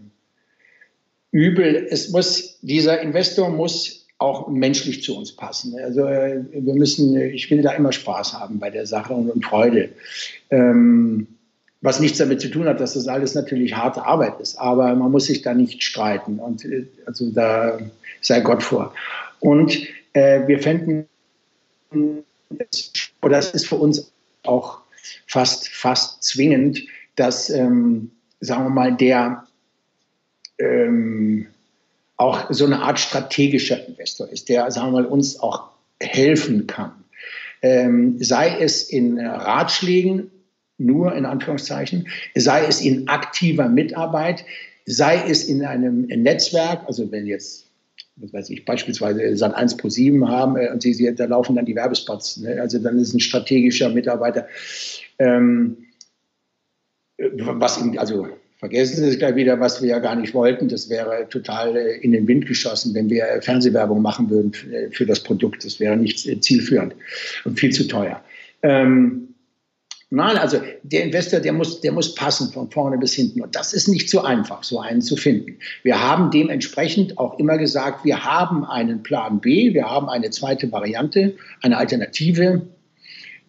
Übel. Es muss, dieser Investor muss auch menschlich zu uns passen. Also äh, wir müssen, ich will da immer Spaß haben bei der Sache und, und Freude. Ähm, was nichts damit zu tun hat, dass das alles natürlich harte Arbeit ist, aber man muss sich da nicht streiten und äh, also da sei Gott vor. Und äh, wir fänden, oder das ist für uns auch fast, fast zwingend, dass, ähm, sagen wir mal, der ähm, auch so eine Art strategischer Investor ist, der, sagen wir mal, uns auch helfen kann. Ähm, sei es in Ratschlägen, nur in Anführungszeichen, sei es in aktiver Mitarbeit, sei es in einem Netzwerk, also wenn jetzt, was weiß ich, beispielsweise Sat 1 Pro 7 haben äh, und sie, sie, da laufen dann die Werbespots, ne? also dann ist ein strategischer Mitarbeiter. Ähm, was ihm, also Vergessen Sie es gleich wieder, was wir ja gar nicht wollten. Das wäre total äh, in den Wind geschossen, wenn wir Fernsehwerbung machen würden für das Produkt. Das wäre nicht äh, zielführend und viel zu teuer. Ähm, Nein, also der Investor, der muss, der muss passen von vorne bis hinten. Und das ist nicht so einfach, so einen zu finden. Wir haben dementsprechend auch immer gesagt, wir haben einen Plan B, wir haben eine zweite Variante, eine Alternative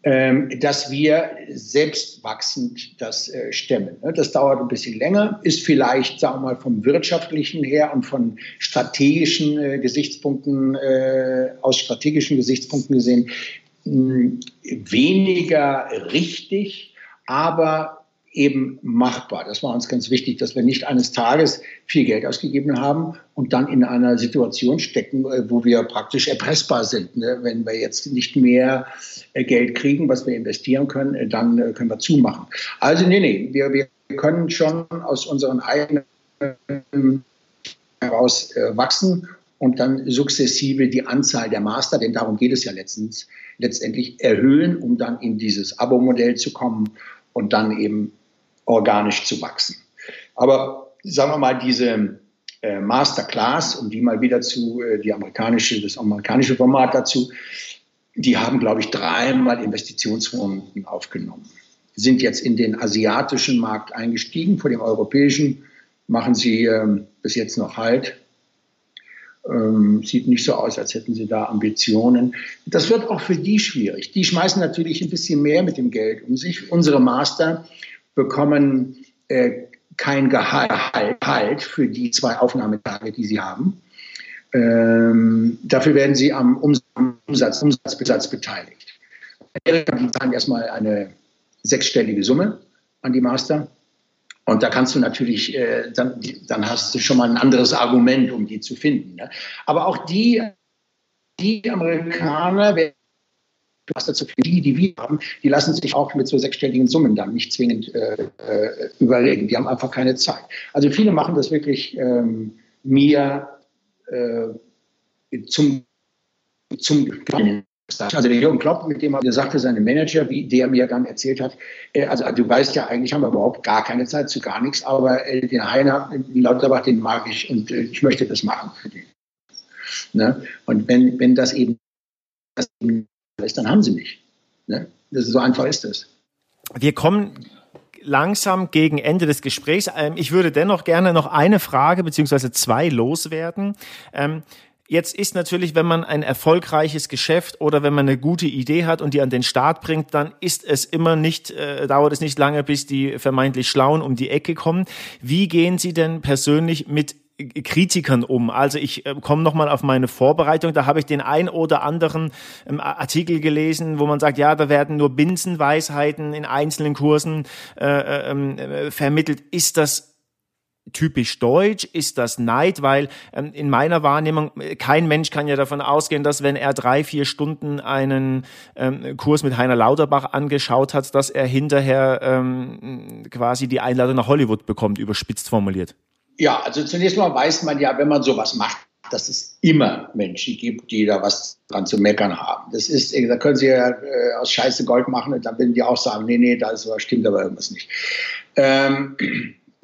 dass wir selbst wachsend das äh, stemmen. Ne? Das dauert ein bisschen länger, ist vielleicht, sagen wir mal, vom wirtschaftlichen her und von strategischen äh, Gesichtspunkten, äh, aus strategischen Gesichtspunkten gesehen, weniger richtig, aber eben machbar. Das war uns ganz wichtig, dass wir nicht eines Tages viel Geld ausgegeben haben und dann in einer Situation stecken, äh, wo wir praktisch erpressbar sind. Ne? Wenn wir jetzt nicht mehr äh, Geld kriegen, was wir investieren können, äh, dann können wir zumachen. Also nee, nee, wir, wir können schon aus unseren eigenen heraus wachsen und dann sukzessive die Anzahl der Master, denn darum geht es ja letztens, letztendlich erhöhen, um dann in dieses Abo-Modell zu kommen und dann eben organisch zu wachsen. Aber sagen wir mal, diese äh, Masterclass, um die mal wieder zu, äh, die amerikanische, das amerikanische Format dazu, die haben, glaube ich, dreimal Investitionsrunden aufgenommen. Sind jetzt in den asiatischen Markt eingestiegen, vor dem europäischen machen sie ähm, bis jetzt noch Halt. Ähm, sieht nicht so aus, als hätten sie da Ambitionen. Das wird auch für die schwierig. Die schmeißen natürlich ein bisschen mehr mit dem Geld um sich. Unsere Master bekommen äh, kein Gehalt für die zwei Aufnahmetage, die sie haben. Ähm, dafür werden sie am Umsatz, Umsatzbesatz beteiligt. Die zahlen erstmal eine sechsstellige Summe an die Master. Und da kannst du natürlich, äh, dann, dann hast du schon mal ein anderes Argument, um die zu finden. Ne? Aber auch die, die Amerikaner werden für die, die wir haben, die lassen sich auch mit so sechsstelligen Summen dann nicht zwingend äh, äh, überreden. Die haben einfach keine Zeit. Also viele machen das wirklich ähm, mir äh, zum, zum. Also der Jürgen Klopp, mit dem er sagte, seine Manager, wie der mir dann erzählt hat, äh, also du weißt ja, eigentlich haben wir überhaupt gar keine Zeit zu gar nichts, aber äh, den Heiner, den Lauterbach, den mag ich und ich möchte das machen für den. Ne? Und wenn, wenn das eben ist, dann haben sie nicht. Ne? Das ist, so einfach ist das. Wir kommen langsam gegen Ende des Gesprächs. Ähm, ich würde dennoch gerne noch eine Frage beziehungsweise zwei loswerden. Ähm, jetzt ist natürlich, wenn man ein erfolgreiches Geschäft oder wenn man eine gute Idee hat und die an den Start bringt, dann ist es immer nicht, äh, dauert es nicht lange, bis die vermeintlich Schlauen um die Ecke kommen. Wie gehen Sie denn persönlich mit Kritikern um. Also ich äh, komme nochmal auf meine Vorbereitung, da habe ich den ein oder anderen ähm, Artikel gelesen, wo man sagt, ja, da werden nur Binsenweisheiten in einzelnen Kursen äh, äh, ähm, äh, vermittelt. Ist das typisch deutsch? Ist das Neid? Weil ähm, in meiner Wahrnehmung, äh, kein Mensch kann ja davon ausgehen, dass wenn er drei, vier Stunden einen ähm, Kurs mit Heiner Lauterbach angeschaut hat, dass er hinterher ähm, quasi die Einladung nach Hollywood bekommt, überspitzt formuliert. Ja, also zunächst mal weiß man ja, wenn man sowas macht, dass es immer Menschen gibt, die da was dran zu meckern haben. Das ist, da können sie ja äh, aus Scheiße Gold machen und dann werden die auch sagen, nee, nee, da stimmt aber irgendwas nicht. Ähm,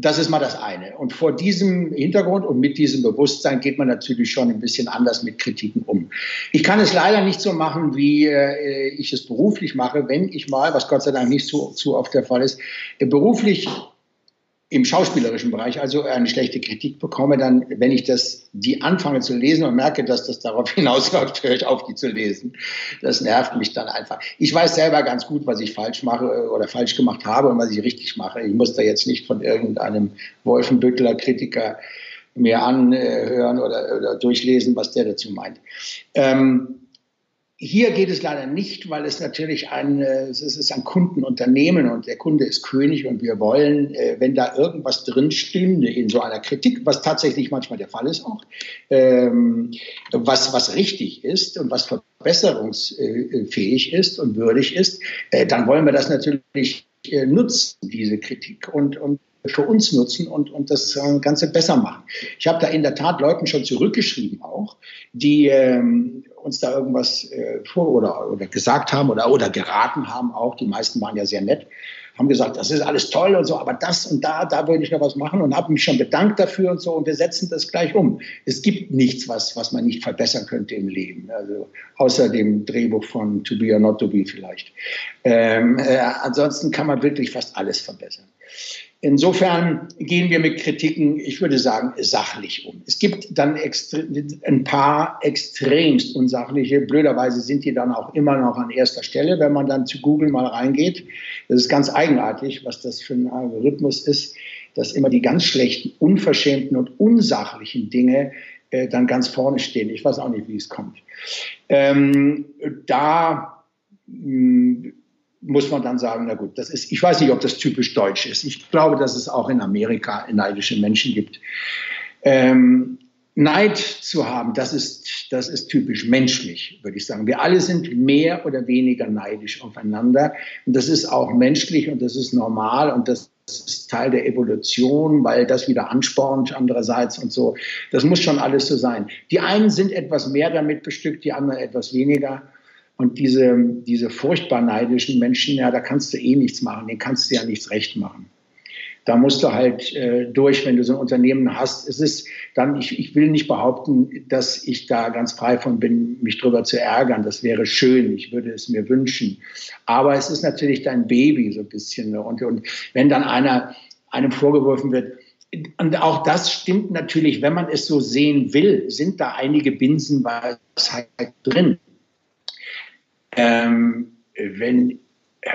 das ist mal das eine. Und vor diesem Hintergrund und mit diesem Bewusstsein geht man natürlich schon ein bisschen anders mit Kritiken um. Ich kann es leider nicht so machen, wie äh, ich es beruflich mache, wenn ich mal, was Gott sei Dank nicht zu, zu oft der Fall ist, äh, beruflich im schauspielerischen Bereich also eine schlechte Kritik bekomme, dann, wenn ich das, die anfange zu lesen und merke, dass das darauf hinausläuft, höre ich auf, die zu lesen. Das nervt mich dann einfach. Ich weiß selber ganz gut, was ich falsch mache äh, oder falsch gemacht habe und was ich richtig mache. Ich muss da jetzt nicht von irgendeinem Wolfenbüttler Kritiker mir anhören oder, oder durchlesen, was der dazu meint. Ähm, hier geht es leider nicht, weil es natürlich ein, äh, es ist ein Kundenunternehmen und der Kunde ist König und wir wollen, äh, wenn da irgendwas drin stünde in so einer Kritik, was tatsächlich manchmal der Fall ist auch, ähm, was, was richtig ist und was verbesserungsfähig ist und würdig ist, äh, dann wollen wir das natürlich nutzen, diese Kritik. Und, und für uns nutzen und, und das Ganze besser machen. Ich habe da in der Tat Leuten schon zurückgeschrieben auch, die ähm, uns da irgendwas äh, vor oder, oder gesagt haben oder, oder geraten haben auch. Die meisten waren ja sehr nett, haben gesagt, das ist alles toll und so, aber das und da, da würde ich noch was machen und habe mich schon bedankt dafür und so und wir setzen das gleich um. Es gibt nichts, was, was man nicht verbessern könnte im Leben, also außer dem Drehbuch von To Be or Not To Be vielleicht. Ähm, äh, ansonsten kann man wirklich fast alles verbessern. Insofern gehen wir mit Kritiken, ich würde sagen, sachlich um. Es gibt dann ein paar extremst unsachliche. Blöderweise sind die dann auch immer noch an erster Stelle, wenn man dann zu Google mal reingeht. Das ist ganz eigenartig, was das für ein Algorithmus ist, dass immer die ganz schlechten, unverschämten und unsachlichen Dinge äh, dann ganz vorne stehen. Ich weiß auch nicht, wie es kommt. Ähm, da mh, hm, muss man dann sagen, na gut, das ist, ich weiß nicht, ob das typisch deutsch ist. Ich glaube, dass es auch in Amerika neidische Menschen gibt. Ähm, Neid zu haben, das ist, das ist typisch menschlich, würde ich sagen. Wir alle sind mehr oder weniger neidisch aufeinander. Und das ist auch menschlich und das ist normal und das ist Teil der Evolution, weil das wieder anspornt andererseits und so. Das muss schon alles so sein. Die einen sind etwas mehr damit bestückt, die anderen etwas weniger. Und diese, diese furchtbar neidischen Menschen, ja, da kannst du eh nichts machen, denen kannst du ja nichts recht machen. Da musst du halt äh, durch, wenn du so ein Unternehmen hast. Es ist dann, ich, ich will nicht behaupten, dass ich da ganz frei von bin, mich drüber zu ärgern. Das wäre schön. Ich würde es mir wünschen. Aber es ist natürlich dein Baby so ein bisschen. Ne? Und, und wenn dann einer, einem vorgeworfen wird, und auch das stimmt natürlich, wenn man es so sehen will, sind da einige Binsenweisheiten drin. Ähm, wenn, äh,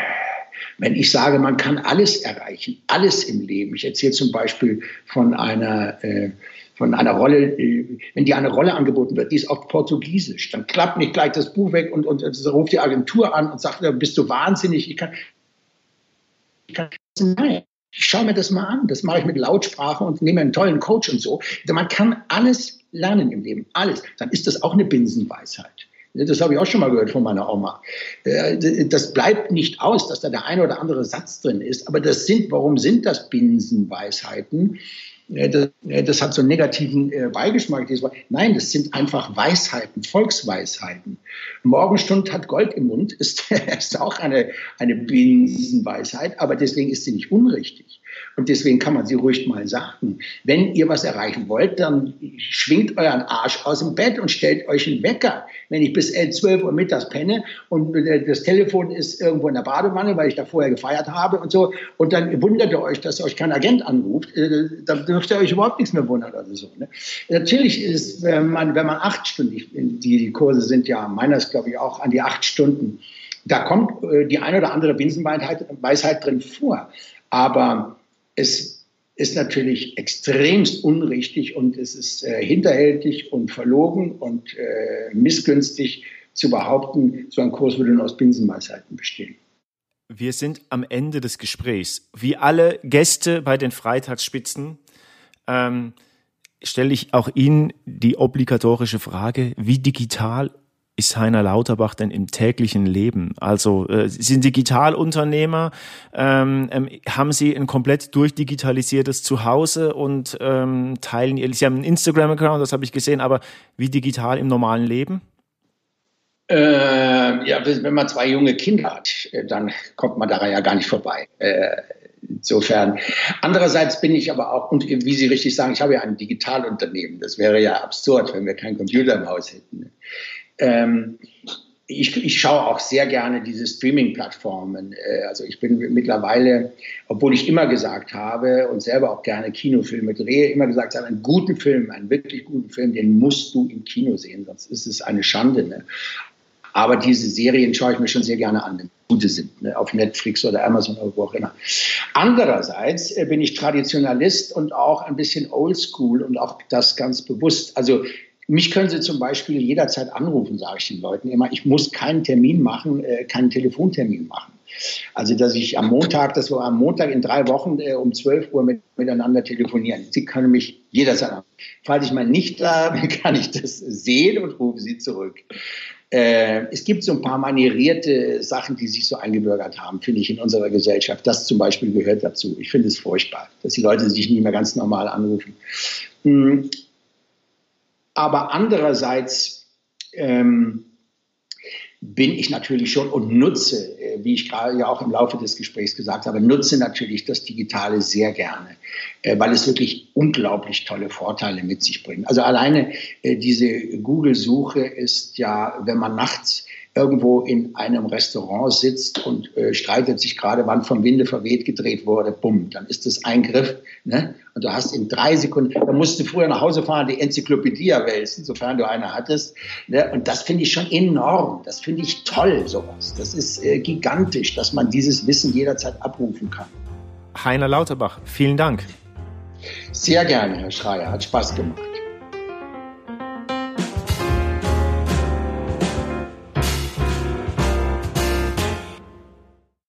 wenn ich sage, man kann alles erreichen, alles im Leben. Ich erzähle zum Beispiel von einer, äh, von einer Rolle, äh, wenn dir eine Rolle angeboten wird, die ist auf Portugiesisch, dann klappt nicht gleich das Buch weg und, und, und ruft die Agentur an und sagt, bist du wahnsinnig? Ich kann, ich kann nein. Ich schaue mir das mal an. Das mache ich mit Lautsprache und nehme einen tollen Coach und so. Man kann alles lernen im Leben, alles. Dann ist das auch eine Binsenweisheit. Das habe ich auch schon mal gehört von meiner Oma. Äh, das bleibt nicht aus, dass da der eine oder andere Satz drin ist. Aber das sind, warum sind das Binsenweisheiten? Das, das, hat so einen negativen äh, Beigeschmack. Nein, das sind einfach Weisheiten, Volksweisheiten. Morgenstund hat Gold im Mund ist, ist auch eine, eine Binsenweisheit, aber deswegen ist sie nicht unrichtig. Und deswegen kann man sie ruhig mal sagen. Wenn ihr was erreichen wollt, dann schwingt euren Arsch aus dem Bett und stellt euch einen Wecker. Wenn ich bis 12 Uhr mittags penne und das Telefon ist irgendwo in der Badewanne, weil ich da vorher gefeiert habe und so, und dann wundert ihr euch, dass euch kein Agent anruft, äh, dann dürft ihr euch überhaupt nichts mehr wundern oder so. Ne? Natürlich ist, wenn man, wenn man acht Stunden, die, die Kurse sind ja, meiner ist glaube ich auch an die acht Stunden, da kommt äh, die eine oder andere Binsenweisheit drin vor. Aber es ist natürlich extremst unrichtig und es ist äh, hinterhältig und verlogen und äh, missgünstig zu behaupten, so ein Kurs würde nur aus Binsenweisheiten bestehen. Wir sind am Ende des Gesprächs. Wie alle Gäste bei den Freitagsspitzen ähm, stelle ich auch Ihnen die obligatorische Frage, wie digital ist Heiner Lauterbach denn im täglichen Leben? Also äh, Sie sind Digitalunternehmer, ähm, ähm, haben Sie ein komplett durchdigitalisiertes Zuhause und ähm, teilen ihr, Sie haben einen Instagram-Account, das habe ich gesehen, aber wie digital im normalen Leben? Äh, ja, wenn man zwei junge Kinder hat, äh, dann kommt man daran ja gar nicht vorbei. Äh, insofern. Andererseits bin ich aber auch, und wie Sie richtig sagen, ich habe ja ein Digitalunternehmen. Das wäre ja absurd, wenn wir keinen Computer im Haus hätten. Ähm, ich, ich schaue auch sehr gerne diese Streaming-Plattformen. Äh, also ich bin mittlerweile, obwohl ich immer gesagt habe und selber auch gerne Kinofilme drehe, immer gesagt habe, einen guten Film, einen wirklich guten Film, den musst du im Kino sehen, sonst ist es eine Schande. Ne? Aber diese Serien schaue ich mir schon sehr gerne an, wenn gute sind, ne? auf Netflix oder Amazon oder wo auch immer. Andererseits äh, bin ich Traditionalist und auch ein bisschen oldschool und auch das ganz bewusst. Also mich können Sie zum Beispiel jederzeit anrufen, sage ich den Leuten immer. Ich muss keinen Termin machen, äh, keinen Telefontermin machen. Also, dass ich am Montag, dass wir am Montag in drei Wochen äh, um 12 Uhr mit, miteinander telefonieren. Sie können mich jederzeit anrufen. Falls ich mal nicht da bin, kann ich das sehen und rufe Sie zurück. Äh, es gibt so ein paar manierierte Sachen, die sich so eingebürgert haben, finde ich, in unserer Gesellschaft. Das zum Beispiel gehört dazu. Ich finde es furchtbar, dass die Leute sich nicht mehr ganz normal anrufen. Hm. Aber andererseits ähm, bin ich natürlich schon und nutze, äh, wie ich gerade ja auch im Laufe des Gesprächs gesagt habe, nutze natürlich das Digitale sehr gerne, äh, weil es wirklich unglaublich tolle Vorteile mit sich bringt. Also alleine äh, diese Google-Suche ist ja, wenn man nachts irgendwo in einem Restaurant sitzt und äh, streitet sich gerade, wann vom Winde verweht gedreht wurde, bumm, dann ist das ein Griff. Ne? Und du hast in drei Sekunden, da musst du früher nach Hause fahren, die Enzyklopädie wälzen, sofern du eine hattest. Ne? Und das finde ich schon enorm. Das finde ich toll, sowas. Das ist äh, gigantisch, dass man dieses Wissen jederzeit abrufen kann. Heiner Lauterbach, vielen Dank. Sehr gerne, Herr Schreier. Hat Spaß gemacht.